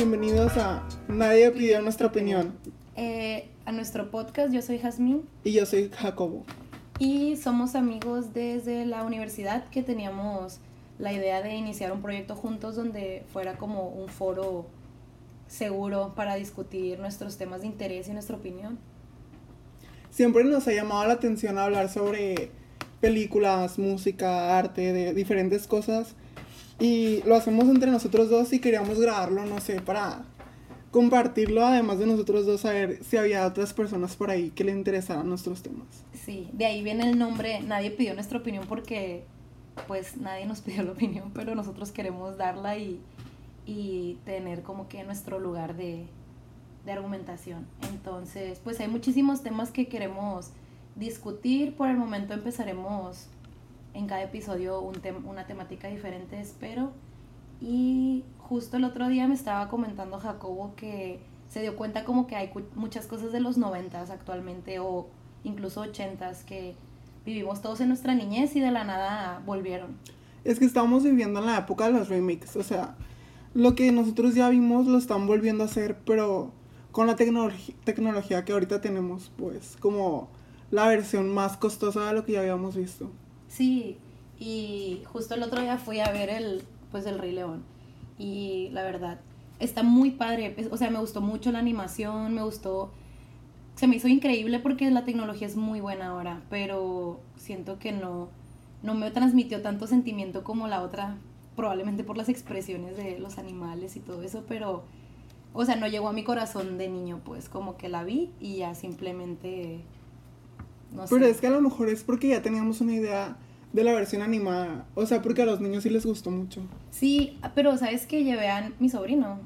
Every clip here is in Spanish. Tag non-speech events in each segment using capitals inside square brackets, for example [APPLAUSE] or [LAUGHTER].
bienvenidos a Nadie pidió nuestra opinión. Eh, a nuestro podcast, yo soy Jazmín Y yo soy Jacobo. y somos amigos desde la universidad que teníamos la idea de iniciar un proyecto juntos donde fuera como un foro seguro para discutir nuestros temas de interés y nuestra opinión. Siempre nos ha llamado la atención hablar sobre películas, música, arte, de diferentes cosas. Y lo hacemos entre nosotros dos y queríamos grabarlo, no sé, para compartirlo, además de nosotros dos, a ver si había otras personas por ahí que le interesaran nuestros temas. Sí, de ahí viene el nombre, nadie pidió nuestra opinión porque pues nadie nos [LAUGHS] pidió la opinión, pero nosotros queremos darla y, y tener como que nuestro lugar de, de argumentación. Entonces, pues hay muchísimos temas que queremos discutir. Por el momento empezaremos en cada episodio un tem- una temática diferente, espero. Y justo el otro día me estaba comentando Jacobo que se dio cuenta como que hay muchas cosas de los noventas actualmente o incluso ochentas que vivimos todos en nuestra niñez y de la nada volvieron. Es que estamos viviendo en la época de los remakes, o sea, lo que nosotros ya vimos lo están volviendo a hacer, pero con la tecnología que ahorita tenemos, pues, como la versión más costosa de lo que ya habíamos visto. Sí, y justo el otro día fui a ver el, pues el Rey León. Y la verdad, está muy padre. O sea, me gustó mucho la animación, me gustó. Se me hizo increíble porque la tecnología es muy buena ahora, pero siento que no, no me transmitió tanto sentimiento como la otra, probablemente por las expresiones de los animales y todo eso, pero, o sea, no llegó a mi corazón de niño, pues como que la vi y ya simplemente, no sé. Pero es que a lo mejor es porque ya teníamos una idea de la versión animada, o sea, porque a los niños sí les gustó mucho. Sí, pero sabes que llevé a mi sobrino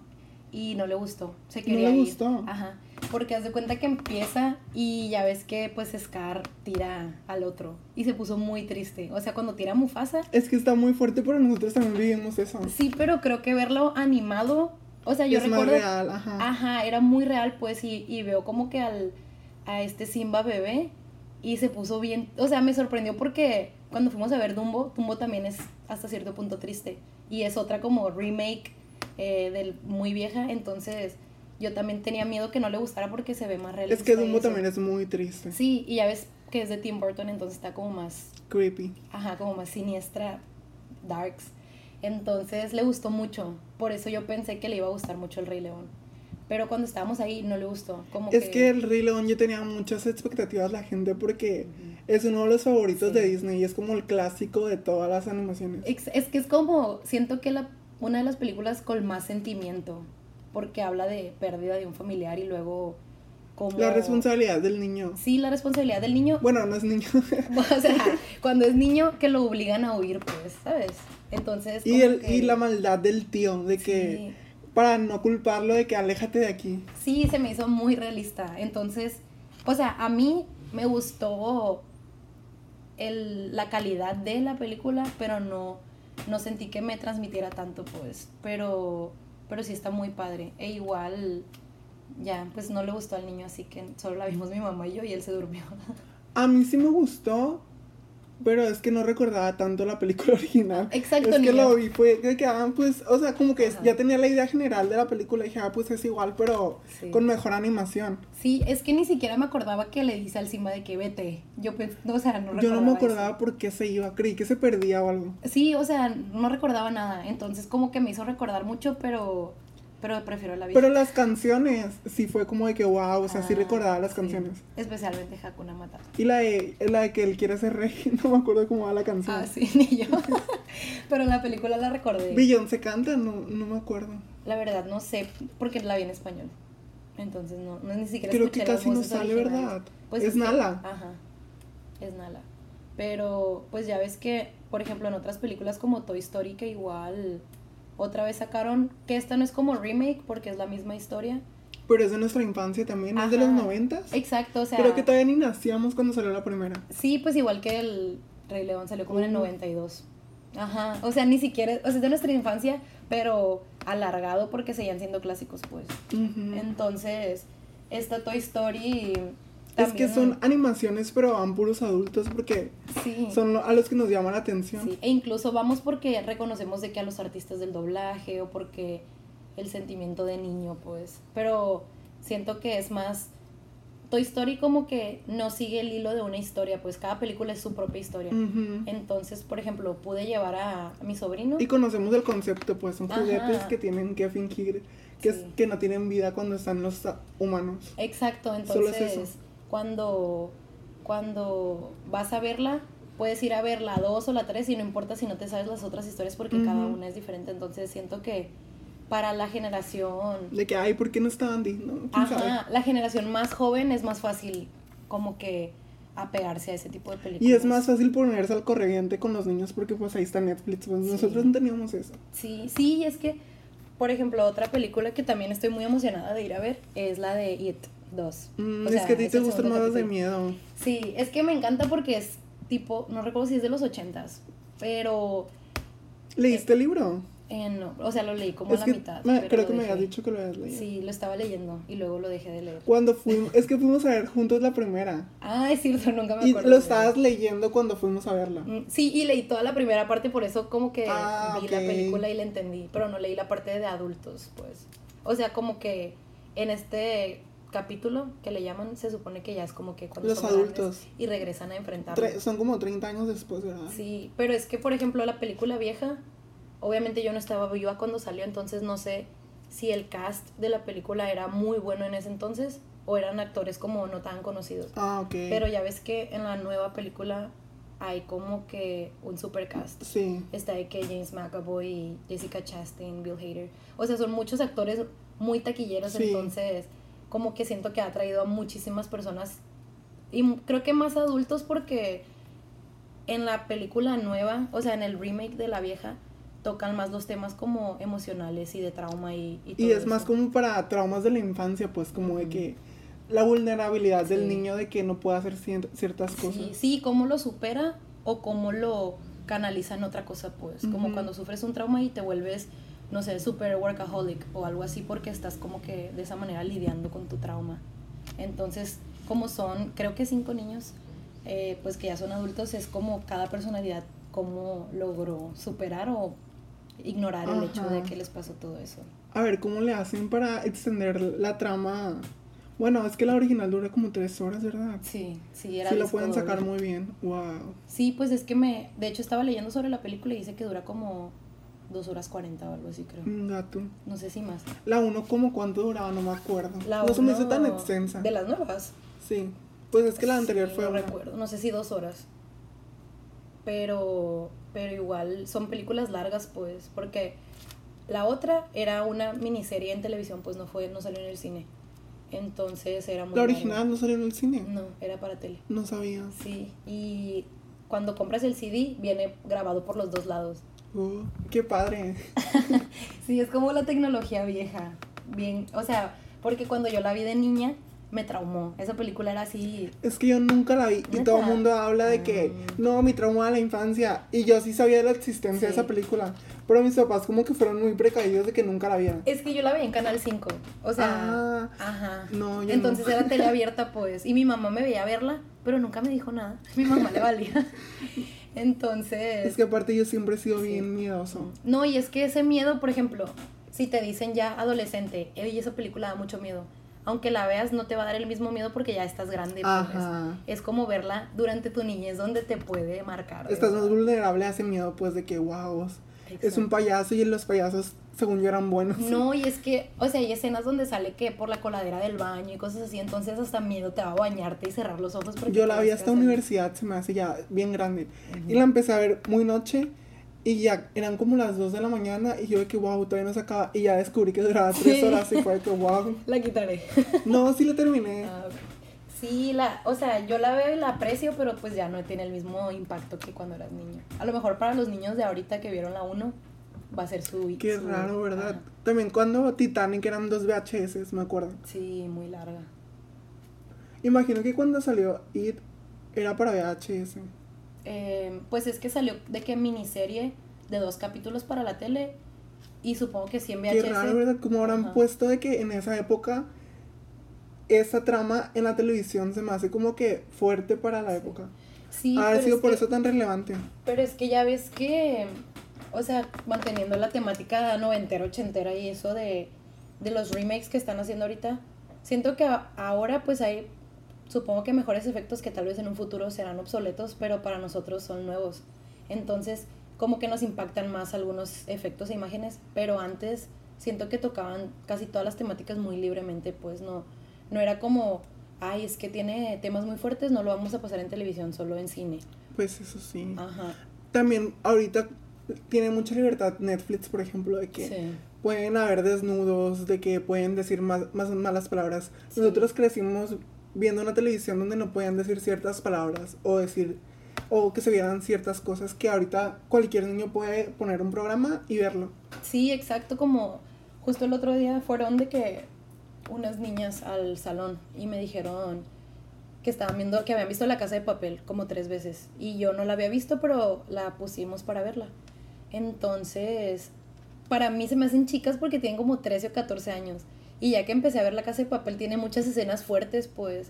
y no le gustó. Se ¿No quería le ir. gustó? Ajá. Porque haz de cuenta que empieza y ya ves que pues Scar tira al otro. Y se puso muy triste. O sea, cuando tira a Mufasa. Es que está muy fuerte, pero nosotros también vivimos eso. Sí, pero creo que verlo animado. O sea, yo es más recuerdo. real, ajá. Ajá, era muy real, pues, y, y veo como que al, a este Simba bebé y se puso bien, o sea, me sorprendió porque cuando fuimos a ver Dumbo, Dumbo también es hasta cierto punto triste y es otra como remake eh, del muy vieja, entonces yo también tenía miedo que no le gustara porque se ve más realista. Es que Dumbo también es muy triste. Sí, y ya ves que es de Tim Burton, entonces está como más Creepy. ajá, como más siniestra, darks. Entonces le gustó mucho. Por eso yo pensé que le iba a gustar mucho el Rey León. Pero cuando estábamos ahí no le gustó. Como Es que el Rey León yo tenía muchas expectativas la gente porque es uno de los favoritos Sí. de Disney y es como el clásico de todas las animaciones. Ex- Es que es como, siento que la, una de las películas con más sentimiento. Porque habla de pérdida de un familiar y luego como... La responsabilidad del niño. Sí, la responsabilidad del niño. Bueno, no es niño. [LAUGHS] o sea, [LAUGHS] cuando es niño que lo obligan a huir, pues, ¿sabes? Entonces... y, el, que- y la maldad del tío, de que Sí. Para no culparlo de que aléjate de aquí. Sí, se me hizo muy realista. Entonces, o sea, a mí me gustó el, la calidad de la película, pero no, no sentí que me transmitiera tanto, pues. Pero, pero sí está muy padre. E igual, ya, pues no le gustó al niño, así que solo la vimos mi mamá y yo y él se durmió. [LAUGHS] A mí sí me gustó, pero es que no recordaba tanto la película [LAUGHS] original. Exacto, Es que niño. lo vi, fue que quedaban, pues, o sea, como que Ajá. ya tenía la idea general de la película y dije, ah, pues es igual, pero Sí. con mejor animación. Sí, es que ni siquiera me acordaba que le dice al Simba de que vete. Yo, pens- o sea, no recordaba Yo no me eso. acordaba por qué se iba, creí que se perdía o algo. Sí, o sea, no recordaba nada. Entonces, como que me hizo recordar mucho, pero, pero prefiero la vida. Pero las canciones, sí fue como de que, wow, o sea, sí Ah, recordaba las sí. canciones. Especialmente Hakuna Matata. Y la de, la de que él quiere ser rey, [LAUGHS] no me acuerdo cómo va la canción. Ah, sí, [LAUGHS] ni yo. [LAUGHS] Pero la película la recordé. Beyoncé canta, no, no me acuerdo. La verdad, no sé, porque la vi en español. Entonces, no, no ni siquiera Creo que casi no sale, originales. ¿verdad? Pues es que- Nala. Ajá, es Nala. Pero, pues ya ves que, por ejemplo, en otras películas como Toy Story, que igual otra vez sacaron, que esta no es como remake porque es la misma historia. Pero es de nuestra infancia también, es de los noventas. Exacto, o sea... Creo que todavía ni nacíamos cuando salió la primera. Sí, pues igual que el Rey León salió como en el Mm. 92. Ajá, o sea, ni siquiera, o sea, es de nuestra infancia, pero alargado porque seguían siendo clásicos, pues. Entonces, esta Toy Story... Es que son animaciones, pero van puros adultos porque Sí. son a los que nos llama la atención. Sí, e incluso vamos porque reconocemos de que a los artistas del doblaje o porque el sentimiento de niño, pues. Pero siento que es más Toy Story como que no sigue el hilo de una historia, pues cada película es su propia historia. Entonces, por ejemplo, pude llevar a, a mi sobrino. Y conocemos el concepto, pues son Ajá. juguetes que tienen que fingir que, es- Sí. que no tienen vida cuando están los humanos. Exacto, Solo es entonces eso. Cuando cuando vas a verla, puedes ir a ver la 2 o la 3 y no importa si no te sabes las otras historias porque cada una es diferente. Entonces siento que para la generación De que, ay, ¿por qué no está Andy? ¿No? Ajá, la generación más joven es más fácil como que apegarse a ese tipo de películas. Y es más fácil ponerse al corriente con los niños porque pues ahí está Netflix. Pues Sí. nosotros no teníamos eso. Sí, sí, y es que, por ejemplo, otra película que también estoy muy emocionada de ir a ver es la de It 2. Mm, O es que a ti te gustan más las de miedo. Sí, es que me encanta porque es tipo, no recuerdo si es de los ochentas, pero ¿Leíste el libro? eh, no, o sea, lo leí como es a la que mitad. me- creo lo que me habías dicho que lo habías leído. Sí, lo estaba leyendo y luego lo dejé de leer. Cuando [LAUGHS] fuimos, es que fuimos a ver juntos la primera. Ah, es cierto, nunca me Y acuerdo. lo de- estabas leyendo cuando fuimos a verla. Mm, Sí, y leí toda la primera parte, por eso como que Ah, vi la película y la entendí, pero no leí la parte de adultos, pues. O sea, como que en este capítulo que le llaman, se supone que ya es como que cuando Los son adultos. y regresan a enfrentar. Son como 30 años después, ¿verdad? Sí, pero es que, por ejemplo, la película vieja, obviamente yo no estaba viva cuando salió, entonces no sé si el cast de la película era muy bueno en ese entonces o eran actores como no tan conocidos. Ah, ok. Pero ya ves que en la nueva película hay como que un supercast. Sí. Está de que James McAvoy, Jessica Chastain, Bill Hader. O sea, son muchos actores muy taquilleros, Sí. entonces como que siento que ha traído a muchísimas personas y creo que más adultos porque en la película nueva, o sea, en el remake de la vieja, tocan más los temas como emocionales y de trauma y, y todo Y es más como para traumas de la infancia, pues como de que la vulnerabilidad del niño de que no puede hacer cier- ciertas Sí, cosas. sí, cómo lo supera o cómo lo canaliza en otra cosa, pues. Como cuando sufres un trauma y te vuelves, no sé, super workaholic o algo así porque estás como que de esa manera lidiando con tu trauma. Entonces, como son, creo que cinco niños, eh, pues que ya son adultos, es como cada personalidad, cómo logró superar o ignorar el hecho de que les pasó todo eso. A ver, ¿cómo le hacen para extender la trama? Bueno, es que la original dura como tres horas, ¿verdad? Sí, sí, era Sí, lo pueden doble. sacar muy bien. Wow. Sí, pues es que me, de hecho estaba leyendo sobre la película y dice que dura como dos horas 40 o algo así, creo. Gato. No sé si más. La uno, como cuánto duraba, no me acuerdo. La no se me hizo tan extensa. De las nuevas. Sí. Pues es que la anterior Sí, fue no una. recuerdo, no sé si dos horas. Pero, pero igual son películas largas, pues, porque la otra era una miniserie en televisión, pues no fue, no salió en el cine. Entonces era muy La larga. original no salió en el cine. No, era para tele. No sabía. Sí, y cuando compras el CD viene grabado por los dos lados. Oh, qué padre. [LAUGHS] Sí, es como la tecnología vieja. Bien, o sea, porque cuando yo la vi de niña me traumó. Esa película era así. Es que yo nunca la vi y todo el mundo habla de que Mm. no, mi trauma de la infancia. Y yo sí sabía de la existencia de esa película. Pero mis papás como que fueron muy precavidos de que nunca la vieran. Es que yo la veía en Canal 5. O sea, Ah, ajá. no, yo Entonces no. era tele [LAUGHS] abierta, pues. Y mi mamá me veía verla, pero nunca me dijo nada. Mi mamá le valía. [LAUGHS] Entonces. Es que aparte yo siempre he sido Sí. bien miedoso. No, y es que ese miedo, por ejemplo, si te dicen ya adolescente, oye, esa película da mucho miedo. Aunque la veas, no te va a dar el mismo miedo porque ya estás grande. pues. Es como verla durante tu niñez donde te puede marcar. Estás más vulnerable a ese miedo pues de que wow, es un payaso y los payasos según yo eran buenos. No, y es que, o sea, hay escenas donde sale que por la coladera del baño y cosas así, entonces hasta miedo te va a bañarte y cerrar los ojos. porque Yo la vi hasta universidad, se me hace ya bien grande. Y la empecé a ver muy noche y ya eran como las 2 de la mañana y yo de que wow, todavía no se acaba. Y ya descubrí que duraba 3 Sí. horas y fue de que wow. [LAUGHS] La quitaré. [LAUGHS] No, sí la terminé. Ah. Sí, la, o sea, yo la veo y la aprecio, pero pues ya no tiene el mismo impacto que cuando eras niño. A lo mejor para los niños de ahorita que vieron la 1 va a ser su... Qué su- raro, ¿verdad? También cuando Titanic eran dos VHS, me acuerdo. Sí, muy larga. Imagino que cuando salió It era para VHS. Eh, pues es que salió de que miniserie de dos capítulos para la tele y supongo que sí en VHS. Qué raro, ¿verdad? Como habrán Ajá. puesto de que en esa época esa trama en la televisión se me hace como que fuerte para la época. Sí, ha sido por que- eso tan relevante. Pero es que ya ves que o sea, manteniendo la temática noventera, ochentera y eso de, de los remakes que están haciendo ahorita, siento que a- ahora pues hay, supongo que mejores efectos que tal vez en un futuro serán obsoletos, pero para nosotros son nuevos. Entonces, como que nos impactan más algunos efectos e imágenes, pero antes siento que tocaban casi todas las temáticas muy libremente, pues no, no era como, ay, es que tiene temas muy fuertes, no lo vamos a pasar en televisión, solo en cine. Pues eso sí. Ajá. También ahorita tiene mucha libertad Netflix, por ejemplo, de que Sí. pueden haber desnudos, de que pueden decir más, más malas palabras. Sí. Nosotros crecimos viendo una televisión donde no podían decir ciertas palabras o decir o que se vieran ciertas cosas que ahorita cualquier niño puede poner un programa y verlo. Sí, exacto, como justo el otro día fueron de que unas niñas al salón y me dijeron que estaban viendo, que habían visto la casa de papel como tres veces y yo no la había visto, pero la pusimos para verla. Entonces, para mí se me hacen chicas porque tienen como 13 o 14 años y ya que empecé a ver la casa de papel tiene muchas escenas fuertes, pues,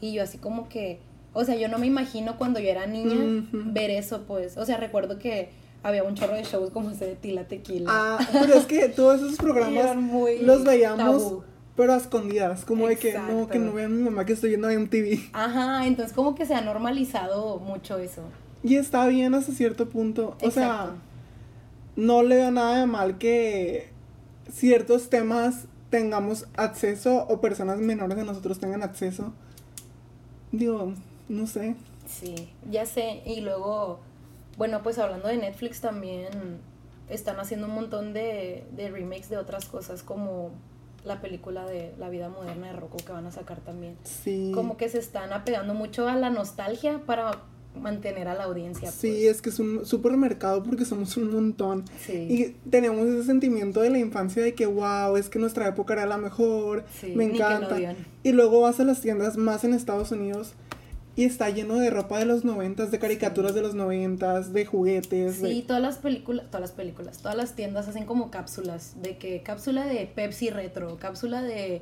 y yo así como que, o sea, yo no me imagino cuando yo era niña ver eso, pues, o sea, recuerdo que había un chorro de shows como ese de Tila Tequila. Ah, pero es que todos esos [LAUGHS] programas muy los veíamos tabú. pero a escondidas, como de que no, que no vean mi mamá que estoy viendo MTV. Ajá, entonces como que se ha normalizado mucho eso. Y está bien hasta cierto punto. O sea. No le veo nada de mal que ciertos temas tengamos acceso o personas menores de nosotros tengan acceso. Digo, no sé. Sí, ya sé. Y luego, bueno, pues hablando de Netflix también están haciendo un montón de, de remakes de otras cosas como la película de La vida moderna de Rocco que van a sacar también. Sí. Como que se están apegando mucho a la nostalgia para mantener a la audiencia. Sí, pues. es que es un supermercado porque somos un montón. Sí. Y tenemos ese sentimiento de la infancia de que, wow, es que nuestra época era la mejor, Sí, me encanta. Y luego vas a las tiendas más en Estados Unidos y está lleno de ropa de los noventas, de caricaturas de los noventas, de juguetes. Sí, de- todas las películas, todas las películas, todas las tiendas hacen como cápsulas, de que cápsula de Pepsi retro, cápsula de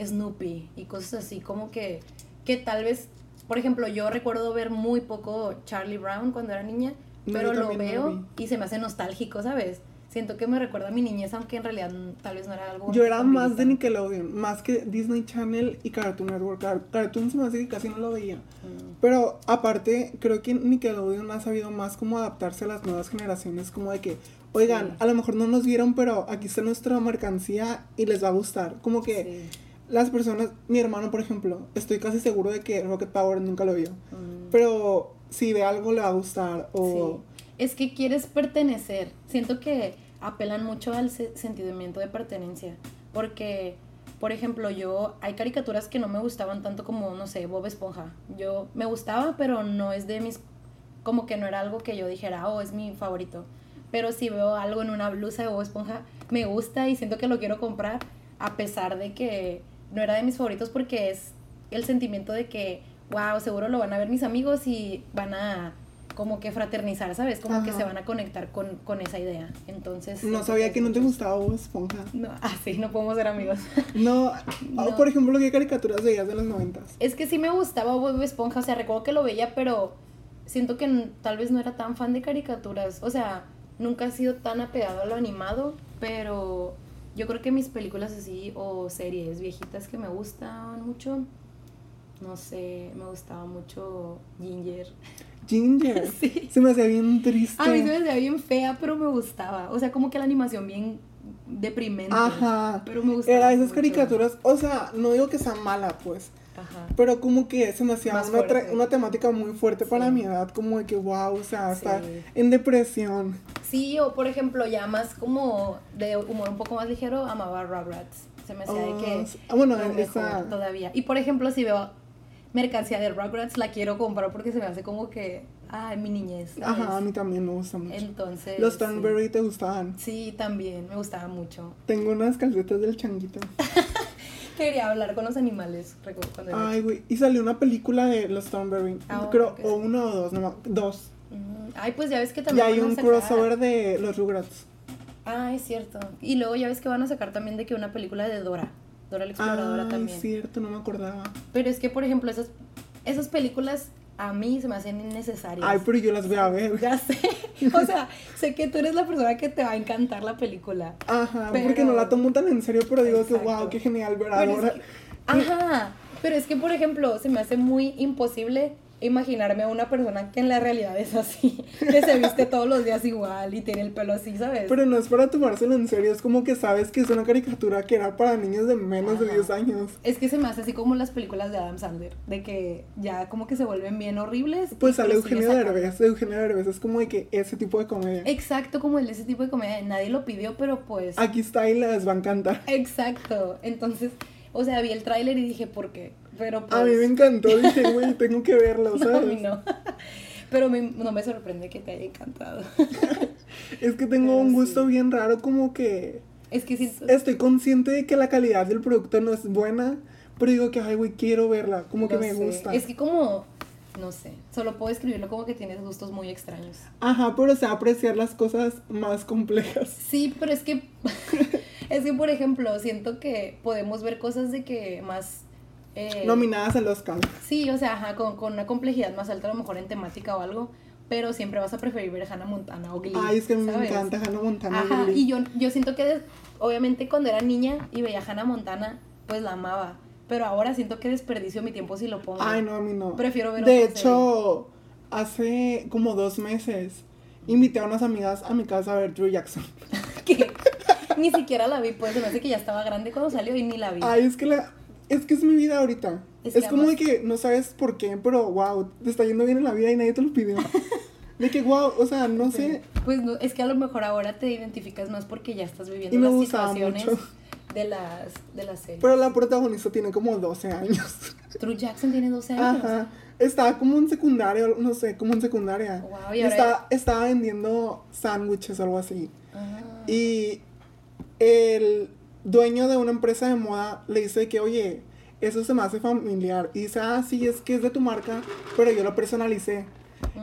Snoopy y cosas así, como que, que tal vez, por ejemplo, yo recuerdo ver muy poco Charlie Brown cuando era niña, pero lo veo y se me hace nostálgico, ¿sabes? Siento que me recuerda a mi niñez, aunque en realidad tal vez no era algo... Yo era más de. Nickelodeon, más que Disney Channel y Cartoon Network. Car- Cartoon se me hace que casi no lo veía. Mm, Pero aparte, creo que Nickelodeon ha sabido más cómo adaptarse a las nuevas generaciones, como de que, oigan, Sí. a lo mejor no nos vieron, pero aquí está nuestra mercancía y les va a gustar. Como que sí. Las personas, mi hermano, por ejemplo, estoy casi seguro de que Rocket Power nunca lo vio. Mm. Pero si ve algo le va a gustar o... Sí. Es que quieres pertenecer. Siento que apelan mucho al se- sentimiento de pertenencia. Porque, por ejemplo, yo hay caricaturas que no me gustaban tanto como, no sé, Bob Esponja. Yo me gustaba, pero no es de mis... Como que no era algo que yo dijera, oh, es mi favorito. Pero si veo algo en una blusa de Bob Esponja, me gusta y siento que lo quiero comprar, a pesar de que no era de mis favoritos porque es el sentimiento de que, wow, seguro lo van a ver mis amigos y van a como que fraternizar, ¿sabes? Como que se van a conectar con, con esa idea. Entonces... No sabía que no te gustaba Bob Esponja. No, [LAUGHS] ah, sí, no podemos ser amigos. [LAUGHS] No, No. por ejemplo, ¿qué caricaturas veías de los noventas? Es que sí me gustaba Bob Esponja, o sea, recuerdo que lo veía, pero siento que tal vez no era tan fan de caricaturas. O sea, nunca he sido tan apegado a lo animado, pero yo creo que mis películas así o series viejitas que me gustaban mucho, no sé, me gustaba mucho Ginger. Ginger. [LAUGHS] Sí. Se me hacía bien triste. A mí se me hacía bien fea, pero me gustaba. O sea, como que la animación bien deprimente. Ajá. Pero me gustaba. Era esas mucho. caricaturas, o sea, no digo que sea mala, pues, Ajá. pero como que se me hacía Más una, una temática muy fuerte para mi edad, como de que, wow, o sea, está Sí. en depresión. Sí, o por ejemplo, ya más como de humor un poco más ligero, amaba Rugrats. Se me hacía de Oh, que. sí. Ah, bueno, mejor esa- todavía. Y por ejemplo, si veo mercancía de Rugrats, la quiero comprar porque se me hace como que. Ay, mi niñez. ¿sabes? Ajá, a mí también me gusta mucho. Entonces. Los sí. Thornberry te gustaban. Sí, también, me gustaba mucho. Tengo unas calcetas del changuito. [LAUGHS] Quería hablar con los animales, Ay, güey. Y salió una película de los Thornberry. Ah, creo, o una o dos, no, ma- dos. Mm, Ay, pues ya ves que Y también. hay van a un crossover de los Rugrats. Ah, es cierto. Y luego ya ves que van a sacar también de que una película de Dora. Dora la exploradora Ah, también. es cierto, no me acordaba. Pero es que, por ejemplo, esas, esas películas a mí se me hacen innecesarias. Ay, pero yo las voy a ver. Ya sé. [LAUGHS] O sea, sé que tú eres la persona que te va a encantar la película. Ajá, Pero- porque no la tomo tan en serio, pero digo que wow, qué genial ver es ahora. que- ajá. Pero es que, por ejemplo, se me hace muy imposible imaginarme a una persona que en la realidad es así, [LAUGHS] que se viste todos los días igual y tiene el pelo así, ¿sabes? Pero no es para tomárselo en serio, es como que sabes que es una caricatura que era para niños de menos de Ajá. 10 años. Es que se me hace así como las películas de Adam Sandler, de que ya como que se vuelven bien horribles. Pues sale Eugenio. Derbez, Eugenio Derbez es como de que ese tipo de comedia. Exacto, como el de ese tipo de comedia. Nadie lo pidió, pero pues. Aquí está y les va a encantar. Exacto. Entonces, o sea, vi el tráiler y dije, ¿por qué? Pero pues. A mí me encantó, dije, güey, tengo que verlo, [LAUGHS] No, a ¿sabes? mí no. [LAUGHS] Pero me- no me sorprende que te haya encantado. [LAUGHS] Es que tengo Pero un sí. gusto bien raro, como que Es que sí. estoy consciente de que la calidad del producto no es buena, pero digo que, ay, güey, quiero verla, como que me sé. gusta. Es que como. No sé. Solo puedo escribirlo como que tienes gustos muy extraños. Ajá, pero sé apreciar las cosas más complejas. Sí, pero es que. es que, por ejemplo, siento que podemos ver cosas de que más. Eh, Nominadas al Oscar. Sí, o sea, ajá, con, con una complejidad más alta, a lo mejor en temática o algo, pero siempre vas a preferir ver Hannah Montana o Glee. Ay, es que a mí me ¿sabes? encanta Hannah Montana. Ajá, Glee. y yo, yo siento que obviamente cuando era niña y veía Hannah Montana, pues la amaba. Pero ahora siento que desperdicio mi tiempo si lo pongo. Ay, no, a mí no. Prefiero ver De hecho, hace como dos meses invité a unas amigas a mi casa a ver Drew Jackson. [LAUGHS] Que ni siquiera la vi, pues se me hace que ya estaba grande cuando salió y ni la vi. Ay, es que la. Es que es mi vida ahorita. Es Es, que como de que no sabes por qué, pero wow, te está yendo bien en la vida y nadie te lo pidió. [LAUGHS] de que wow, o sea, no sé. Pues no, es que a lo mejor ahora te identificas más porque ya estás viviendo Y me las situaciones mucho. de las de la serie. Pero la protagonista tiene como 12 años. [LAUGHS] True Jackson tiene 12 años. Ajá. Estaba como en secundaria, no sé, como en secundaria. Wow, y y ahora- estaba, estaba vendiendo sándwiches o algo así. Ah. Y el dueño de una empresa de moda le dice que, oye, eso se me hace familiar. Y dice, ah, sí, es que es de tu marca, pero yo lo personalicé.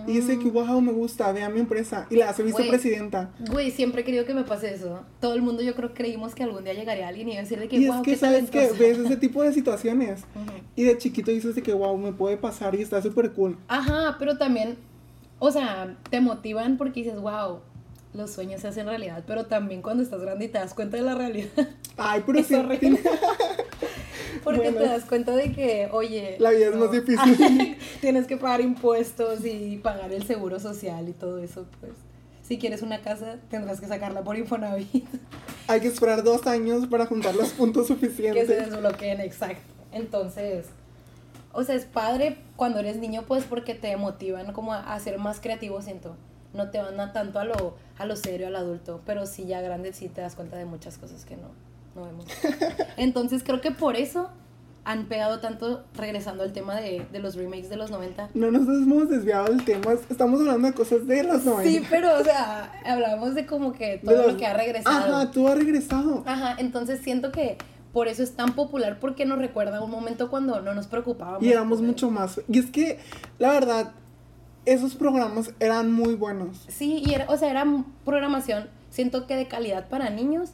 Y dice que, wow, me gusta, ve a mi empresa. Y la hace Mm. Vicepresidenta. Güey, siempre he querido que me pase eso. Todo el mundo yo creo creímos que algún día llegaría alguien y iba a decir de que, Y wow, es que, qué ¿sabes que talentosa". Ves ese tipo de situaciones. [LAUGHS] Ujú. Y de chiquito dices de que, wow, me puede pasar y está súper cool. Ajá, pero también, o sea, te motivan porque dices, wow, los sueños se hacen realidad, pero también cuando estás grande y te das cuenta de la realidad, Ay, pero Es horrible. [LAUGHS] porque Bueno. te das cuenta de que, oye, La vida es más difícil. [LAUGHS] tienes que pagar impuestos y pagar el seguro social y todo eso, pues. Si quieres una casa, tendrás que sacarla por Infonavit, [LAUGHS] hay que esperar dos años para juntar los puntos que se suficientes. desbloqueen, exacto. Entonces, o sea, es padre cuando eres niño, pues, porque te motivan como a, a ser más creativo, siento. No te van a tanto a lo, a lo serio, al adulto, pero sí ya grande sí te das cuenta de muchas cosas que no, no vemos. [LAUGHS] Entonces creo que por eso han pegado tanto, regresando al tema de, de los remakes de los 90. No nos hemos desviado del tema, estamos hablando de cosas de los 90. Sí, pero, o sea, hablamos de como que todo los- lo que ha regresado. Ajá, tú has regresado. Ajá, entonces siento que por eso es tan popular porque nos recuerda un momento cuando no nos preocupábamos. Y éramos mucho más. Y es que, la verdad, esos programas eran muy buenos. Sí, y era, o sea, era programación, siento que de calidad para niños,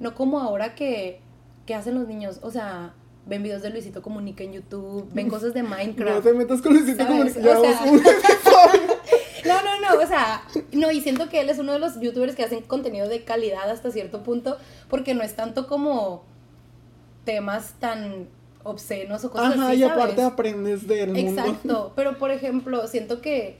no como ahora que, que hacen los niños, o sea, ven videos de Luisito Comunica en YouTube, ven cosas de No Minecraft. te metas con Luisito. Comunica. O sea-. [LAUGHS] No, no, no, o sea, no, y siento que él es uno de los youtubers que hacen contenido de calidad hasta cierto punto, porque no es tanto como temas tan obscenos o cosas Ajá, así, y aparte ¿sabes? aprendes del mundo. Exacto, [LAUGHS] pero por ejemplo, siento que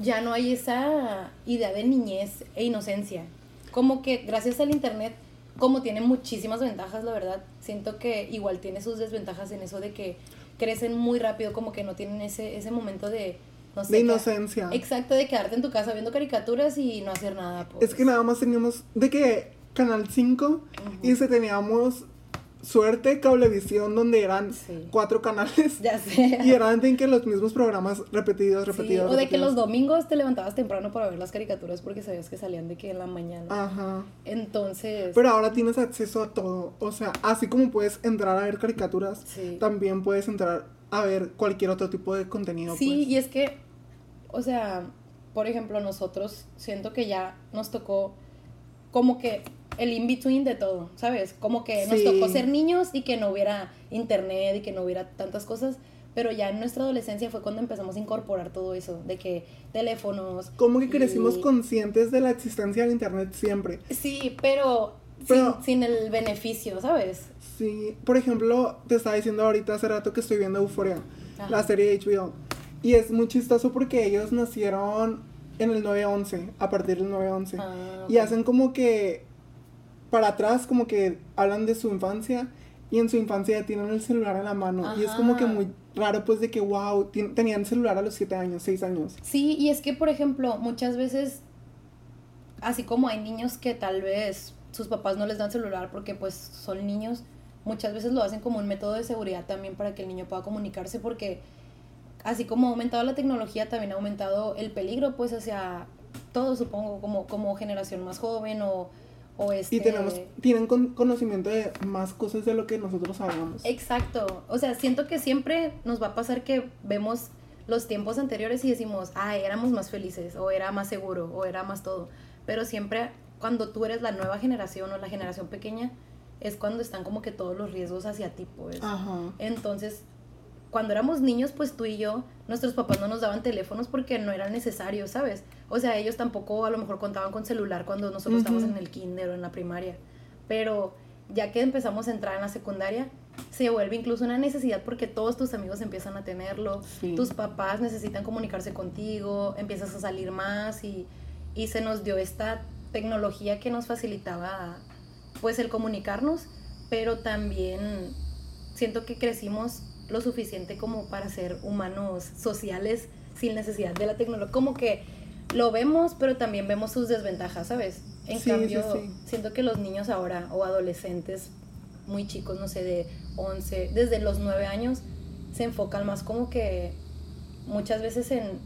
ya no hay esa idea de niñez e inocencia. Como que gracias al internet, como tiene muchísimas ventajas, la verdad, siento que igual tiene sus desventajas en eso de que crecen muy rápido, como que no tienen ese, ese momento de, no sé, De que- inocencia. Exacto, de quedarte en tu casa viendo caricaturas y no hacer nada. Pues. Es que nada más teníamos de que Canal 5 y se teníamos suerte Cablevisión donde eran Sí. cuatro canales [LAUGHS] Ya sé. y eran de que los mismos programas repetidos, Sí, repetidos. o de que los domingos te levantabas temprano para ver las caricaturas porque sabías que salían de que en la mañana. Ajá. Entonces, Pero ahora tienes acceso a todo. O sea, así como puedes entrar a ver caricaturas, Sí. también puedes entrar a ver cualquier otro tipo de contenido. sí, pues. y es que, o sea, por ejemplo, nosotros siento que ya nos tocó como que el in-between de todo, ¿sabes? Como que nos tocó ser niños y que no hubiera internet y que no hubiera tantas cosas, Pero ya en nuestra adolescencia fue cuando empezamos a incorporar todo eso, de que teléfonos. Como que crecimos y- conscientes de la existencia del internet siempre. Sí, pero, Pero- sin, sin el beneficio, ¿sabes? Sí, por ejemplo, te estaba diciendo ahorita hace rato que estoy viendo Euphoria, Ajá. la serie de HBO. Y es muy chistoso porque ellos nacieron en el 9-11, a partir del 9-11. Ah, Y hacen como que para atrás, como que hablan de su infancia. Y en su infancia ya tienen el celular en la mano. Y es como que Ajá. muy raro, pues, de que, wow, tenían celular a los 7 años, 6 años. Sí, y es que, por ejemplo, muchas veces, así como hay niños que tal vez sus papás no les dan celular porque pues son niños, muchas veces lo hacen como un método de seguridad también para que el niño pueda comunicarse porque así como ha aumentado la tecnología, también ha aumentado el peligro pues hacia todo, supongo, como, como generación más joven o, o este... Y tenemos, tienen con- conocimiento de más cosas de lo que nosotros sabemos. Exacto. O sea, siento que siempre nos va a pasar que vemos los tiempos anteriores y decimos, ay, éramos más felices, o era más seguro, o era más todo. Pero siempre cuando tú eres la nueva generación o la generación pequeña, es cuando están como que todos los riesgos hacia ti, pues. Ajá. Entonces, cuando éramos niños, pues tú y yo, nuestros papás no nos daban teléfonos porque no era necesario, ¿sabes? O sea, ellos tampoco a lo mejor contaban con celular cuando nosotros estábamos Ujú. en el kinder o en la primaria. Pero ya que empezamos a entrar en la secundaria, se vuelve incluso una necesidad porque todos tus amigos empiezan a tenerlo, Sí. tus papás necesitan comunicarse contigo, empiezas a salir más y, y se nos dio esta tecnología que nos facilitaba pues el comunicarnos, pero también siento que crecimos lo suficiente como para ser humanos sociales sin necesidad de la tecnología. Como que lo vemos, pero también vemos sus desventajas, ¿sabes? En Sí, cambio, sí, sí. siento que los niños ahora o adolescentes muy chicos, no sé, de 11, desde los 9 años, se enfocan más como que muchas veces en,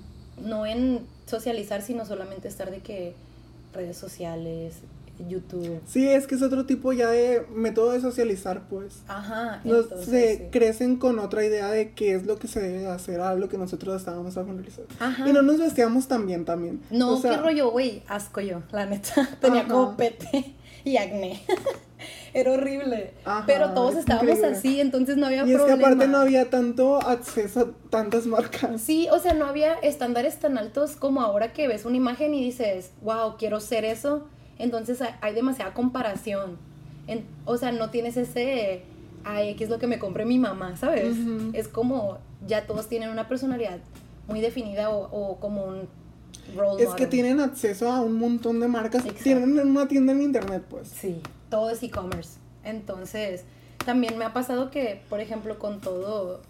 no en socializar, sino solamente estar de que redes sociales, YouTube. Sí, es que es otro tipo ya de método de socializar, pues. Ajá, No, entonces, se sí. crecen con otra idea de qué es lo que se debe hacer a lo que nosotros estábamos familiarizados. Ajá. Y no nos vestíamos tan bien también. No, O sea, qué rollo, güey, asco yo, la neta. [LAUGHS] Tenía Ajá. como pete y acné. [LAUGHS] Era horrible. Ajá, Pero todos es estábamos increíble. así, entonces no había Y es que problema. aparte no había tanto acceso a tantas marcas. Sí, o sea, no había estándares tan altos como ahora que ves una imagen y dices, wow, quiero ser eso. Entonces hay- demasiada comparación. En- o sea, no tienes ese, ay, ¿qué es lo que me compré mi mamá? ¿Sabes? Es como, ya todos tienen una personalidad muy definida o, o como un role Es que tienen acceso a un montón de marcas. Exacto. Tienen una tienda en internet, pues. Sí, todo es e-commerce. Entonces, también me ha pasado que, por ejemplo, con todo,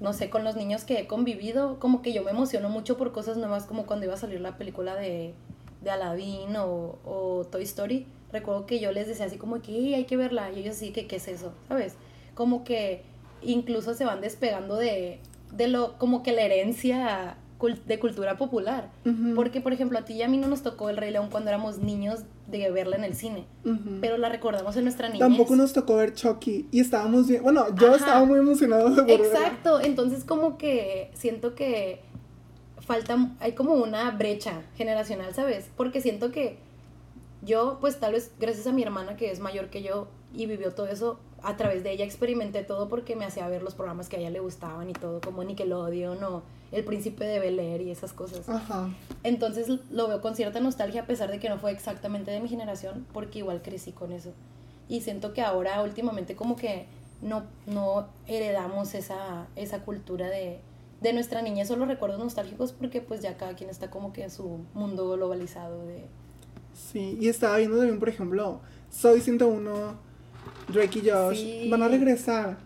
no sé, con los niños que he convivido, como que yo me emociono mucho por cosas nuevas, como cuando iba a salir la película de, de Aladdin o, o Toy Story. Recuerdo que yo les decía así como que "Ey, hay que verla, y ellos sí que, ¿qué es eso? ¿Sabes? Como que incluso se van despegando de, de lo, como que la herencia de cultura popular. Porque, por ejemplo, a ti y a mí no nos tocó El Rey León cuando éramos niños de verla en el cine, pero la recordamos en nuestra niñez. Tampoco nos tocó ver Chucky. Y estábamos bien. Bueno, yo Ajá. estaba muy emocionado de. Exacto, entonces como que siento que falta, hay como una brecha generacional, ¿sabes? Porque siento que yo, pues tal vez gracias a mi hermana que es mayor que yo y vivió todo eso, a través de ella experimenté todo porque me hacía ver los programas que a ella le gustaban y todo, como Nickelodeon o El Príncipe de Bel Air y esas cosas. Ajá. Entonces lo veo con cierta nostalgia a pesar de que no fue exactamente de mi generación, porque igual crecí con eso. Y siento que ahora últimamente como que no, no heredamos esa, esa cultura de, de nuestra niñez, solo recuerdos nostálgicos porque pues ya cada quien está como que en su mundo globalizado de... Sí, y estaba viendo también, por ejemplo, Soy 101, Drake y Josh Sí. van a regresar.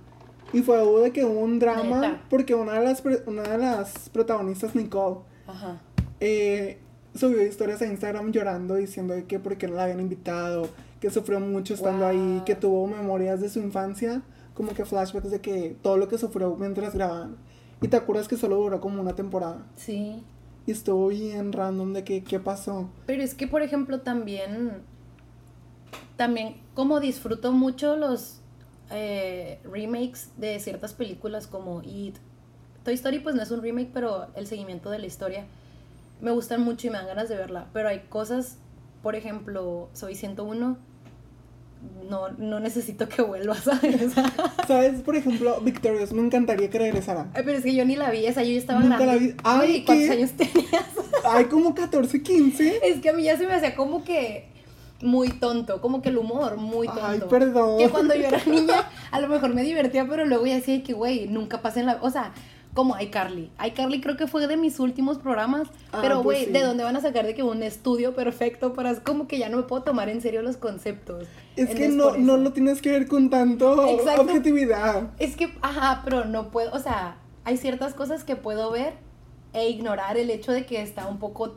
Y fue hubo de que hubo un drama Neta. porque una de las una de las protagonistas, Nicole, Ajá. eh, subió historias a Instagram llorando diciendo que porque no la habían invitado, que sufrió mucho estando ahí, que tuvo memorias de su infancia, como que flashbacks de que todo lo que sufrió mientras grababan. Y te acuerdas que solo duró como una temporada. Sí. Y estuvo bien random de que qué pasó. Pero es que, por ejemplo, también, también como disfruto mucho los eh, remakes de ciertas películas como It. Toy Story pues no es un remake, pero el seguimiento de la historia me gustan mucho y me dan ganas de verla. Pero hay cosas, por ejemplo, Soy 101, no, no necesito que vuelva, [LAUGHS] ¿sabes? ¿Sabes? Por ejemplo, Victorious, me encantaría que regresara. Ay, pero es que yo ni la vi, esa yo ya estaba Nunca grande. la vi. Ay, ¿cuántos ¿qué? años tenías? [LAUGHS] Hay como 14, 15. Es que a mí ya se me hacía como que muy tonto, como que el humor muy tonto. Ay, perdón. Que cuando yo era [LAUGHS] niña, a lo mejor me divertía, pero luego ya decía que, güey, nunca pasé en la... O sea, como iCarly. iCarly creo que fue de mis últimos programas, Ah, pero, pues güey, sí. ¿de dónde van a sacar de que un estudio perfecto para... Como que ya no me puedo tomar en serio los conceptos. Es que no, no lo tienes que ver con tanto Exacto. objetividad. Es que, ajá, pero no puedo, o sea, hay ciertas cosas que puedo ver e ignorar el hecho de que está un poco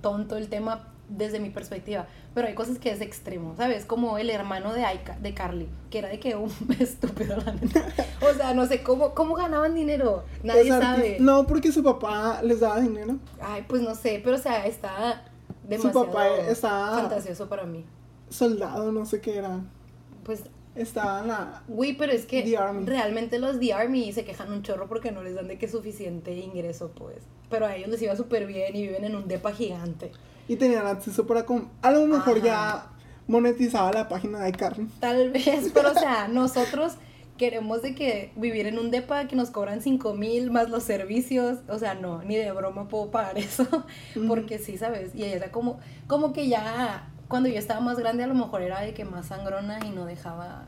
tonto el tema desde mi perspectiva, pero hay cosas que es extremo, ¿sabes? Como el hermano de, Aika, de Carly, que era de que un [LAUGHS] estúpido, la neta. O sea, no sé, ¿cómo, cómo ganaban dinero? Nadie sabe. No, porque su papá les daba dinero. Ay, pues no sé, pero o sea, está demasiado papá está- fantasioso para mí. Soldado, no sé qué era. Pues Estaba en la. Güey, pero es que The Army. realmente los The Army se quejan un chorro porque no les dan de que suficiente ingreso, pues. Pero a ellos les iba súper bien y viven en un depa gigante. Y tenían acceso para. com- A lo mejor Ajá. ya monetizaba la página de iCarly. Tal [LAUGHS] vez, pero o sea, [LAUGHS] nosotros queremos de que vivir en un depa que nos cobran 5 mil más los servicios. O sea, no, ni de broma puedo pagar [LAUGHS] eso. Porque sí, ¿sabes? Y ella era como, como que ya, cuando yo estaba más grande, a lo mejor era de que más sangrona y no dejaba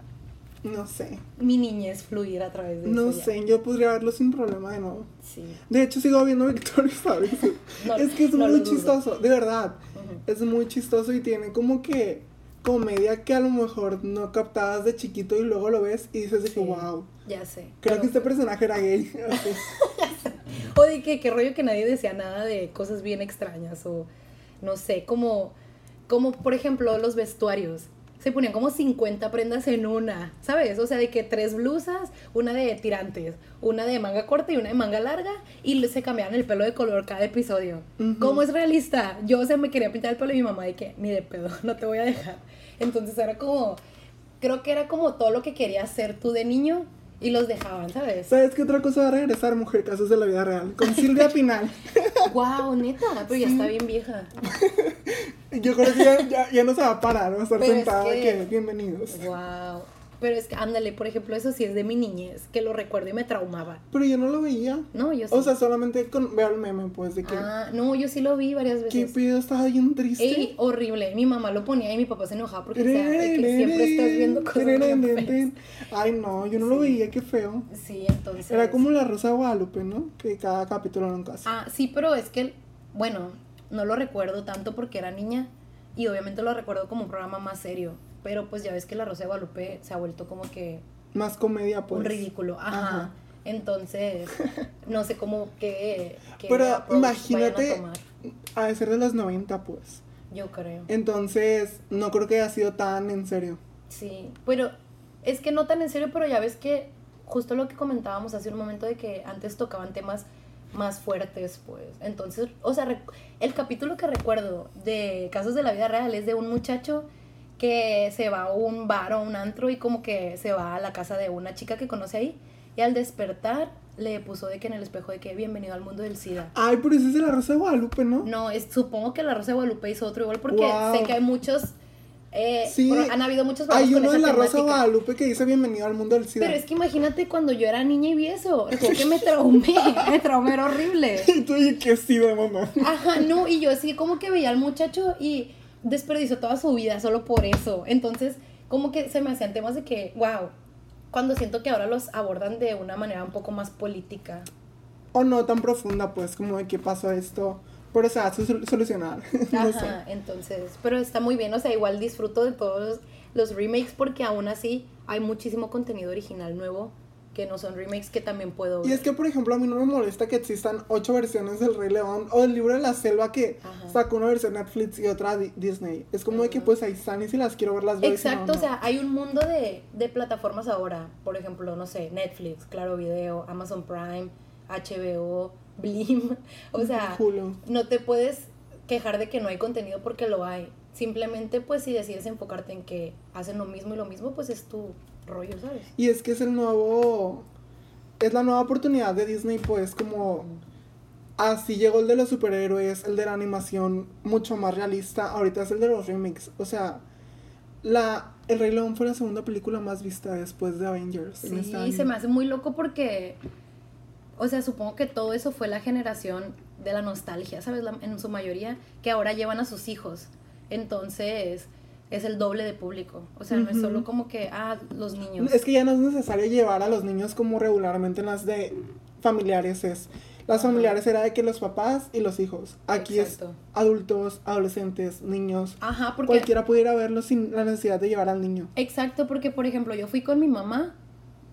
No sé. mi niñez fluir a través de No eso. ya. sé, yo podría verlo sin problema de nuevo. Sí. De hecho, sigo viendo veces. [LAUGHS] No, es que es no muy chistoso, de verdad. Es muy chistoso y tiene como que comedia que a lo mejor no captabas de chiquito y luego lo ves y dices de que Sí. wow. Ya sé. Creo pero- que este personaje era gay. [LAUGHS] O de [LAUGHS] que qué rollo que nadie decía nada de cosas bien extrañas o no sé, como como por ejemplo los vestuarios. Se ponían como 50 prendas en una, ¿sabes? O sea, de que tres blusas, una de tirantes, una de manga corta y una de manga larga, y se cambiaban el pelo de color cada episodio. Ujú. ¿Cómo es realista? Yo, o sea, me quería pintar el pelo y mi mamá de que, ni de pedo, [LAUGHS] no te voy a dejar. Entonces era como, creo que era como todo lo que querías hacer tú de niño y los dejaban, ¿sabes? ¿Sabes qué otra cosa va a regresar? Mujer Casos de la Vida Real. Con Silvia Pinal. [LAUGHS] Wow, neta, pero ya está bien vieja. [LAUGHS] Yo creo que ya, ya, ya no se va a parar. Va a estar Pero sentada que bienvenidos. Wow. Pero es que, ándale, por ejemplo, eso sí es de mi niñez, que lo recuerdo y me traumaba. Pero yo no lo veía. No, yo sí. O sea, solamente con, el meme, pues, de que. ah, no, yo sí lo vi varias ¿Qué veces. pedo? Estaba bien triste. Ey, horrible. Mi mamá lo ponía y mi papá se enojaba porque o sea, de que siempre estás viendo cosas feas. Ay, no, yo no lo veía, qué feo. Sí, entonces. Era como la Rosa de Guadalupe, ¿no? Que cada capítulo era un caso. Ah, sí, pero es que, bueno, no lo recuerdo tanto porque era niña y obviamente lo recuerdo como un programa más serio. Pero pues ya ves que la Rosa de Guadalupe se ha vuelto como que Más comedia, pues. un ridículo. Ajá. Ajá. Entonces, [LAUGHS] no sé cómo que. Pero imagínate, ha de ser de los 90, pues. Yo creo. Entonces, no creo que haya sido tan en serio. Sí, pero es que no tan en serio, pero ya ves que justo lo que comentábamos hace un momento de que antes tocaban temas más fuertes, pues. Entonces, o sea, el capítulo que recuerdo de casos de la vida real es de un muchacho que se va a un bar o un antro y como que se va a la casa de una chica que conoce ahí y al despertar le puso de que en el espejo de que bienvenido al mundo del SIDA. Ay, pero ese es de la Rosa de Guadalupe, ¿no? No, es, supongo que la Rosa de Guadalupe hizo otro igual porque Wow. sé que hay muchos, eh, Sí, han habido muchos Hay uno de la Rosa. Guadalupe que dice bienvenido al mundo del SIDA. Pero es que imagínate cuando yo era niña y vi eso, [LAUGHS] que me traumé, me traumé, era horrible. [LAUGHS] Y tú y que SIDA, mamá. Ajá, no, y yo así como que veía al muchacho y desperdició toda su vida solo por eso. Entonces, como que se me hacían temas de que, wow, cuando siento que ahora los abordan de una manera un poco más política. O no tan profunda, pues, como de qué pasó esto. Pero se va a sol- solucionar. [LAUGHS] no sé. Ajá, entonces, pero está muy bien, o sea, igual disfruto de todos los remakes porque aún así hay muchísimo contenido original nuevo que no son remakes que también puedo ver. Y es que, por ejemplo, a mí no me molesta que existan ocho versiones del Rey León o del libro de la selva que Ajá. sacó una versión Netflix y otra Di- Disney. Es como de que, pues, ahí están y si las quiero ver las veo. no, Exacto, no. o sea, hay un mundo de, de plataformas ahora, por ejemplo, no sé, Netflix, Claro Video, Amazon Prime, HBO, [LAUGHS] Blim, o sea, Hulu. no te puedes quejar de que no hay contenido porque lo hay. Simplemente, pues, si decides enfocarte en que hacen lo mismo y lo mismo, pues es tu rollo, ¿sabes? Y es que es el nuevo. Es la nueva oportunidad de Disney, pues, como. Así llegó el de los superhéroes, el de la animación mucho más realista. Ahorita es el de los remakes. O sea, la, El Rey León fue la segunda película más vista después de Avengers. en Sí, este se me hace muy loco porque, o sea, supongo que todo eso fue la generación de la nostalgia, ¿sabes? La- en su mayoría, que ahora llevan a sus hijos. Entonces, es el doble de público. O sea, no es solo como que, ah, los niños. Es que ya no es necesario llevar a los niños como regularmente en las de familiares es. Las Ajá. familiares era de que los papás y los hijos. Aquí Exacto. es adultos, adolescentes, niños. Ajá, porque... Cualquiera pudiera verlo sin la necesidad de llevar al niño. Exacto, porque por ejemplo, yo fui con mi mamá,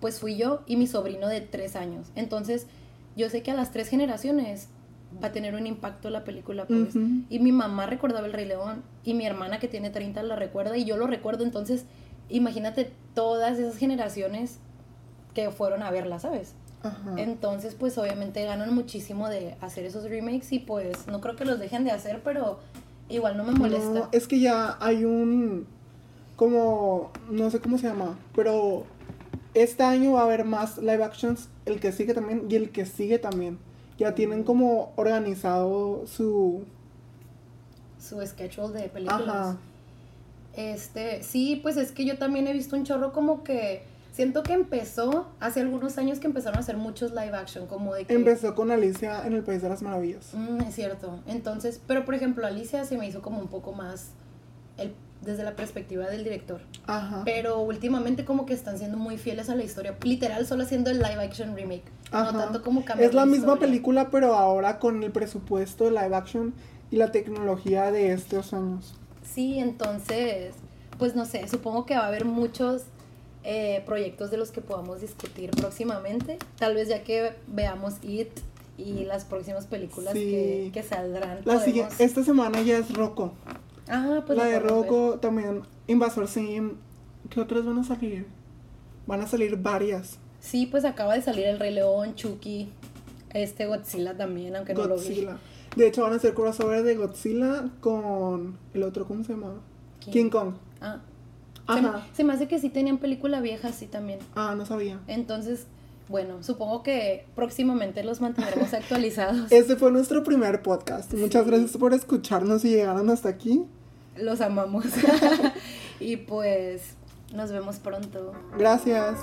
pues fui yo y mi sobrino de tres años. Entonces, yo sé que a las tres generaciones va a tener un impacto la película, pues. Y mi mamá recordaba el Rey León y mi hermana que tiene 30 la recuerda y yo lo recuerdo. Entonces, imagínate todas esas generaciones que fueron a verla, ¿sabes? Entonces, pues obviamente ganan muchísimo de hacer esos remakes y pues no creo que los dejen de hacer, pero igual no me molesta. No, es que ya hay un como no sé cómo se llama, pero este año va a haber más live actions, el que sigue también y el que sigue también. Ya tienen como organizado su Su schedule de películas. Ajá. Este, sí, pues es que yo también he visto un chorro como que siento que empezó hace algunos años que empezaron a hacer muchos live action, como de que Empezó con Alicia en el País de las Maravillas. Mm, es cierto. Entonces, pero por ejemplo, Alicia se me hizo como un poco más el, desde la perspectiva del director. Ajá. Pero últimamente como que están siendo muy fieles a la historia, literal solo haciendo el live action remake, Ajá. no tanto como cambiar Es la misma historia. película, pero ahora con el presupuesto de live action y la tecnología de estos años. Sí, entonces, pues no sé, supongo que va a haber muchos eh, proyectos de los que podamos discutir próximamente. Tal vez ya que veamos It y las próximas películas Sí. que, que saldrán. La podemos- siguiente, esta semana ya es Rocco. Ah, pues la de. Rocco también, Invasor Sim. ¿Qué otras van a salir? Van a salir varias. Sí, pues acaba de salir El Rey León, Chucky, este Godzilla también, aunque no lo vi. Godzilla. De hecho, van a hacer crossover de Godzilla con el otro, ¿cómo se llama? ¿Quién? King Kong. Ah. Se, me- Ajá. se me hace que sí tenían película vieja, sí también. Ah, no sabía. Entonces, bueno, supongo que próximamente los mantendremos [LAUGHS] actualizados. Este fue nuestro primer podcast. Muchas gracias por escucharnos y llegaron hasta aquí. Los amamos. [LAUGHS] [LAUGHS] y pues nos vemos pronto. Gracias.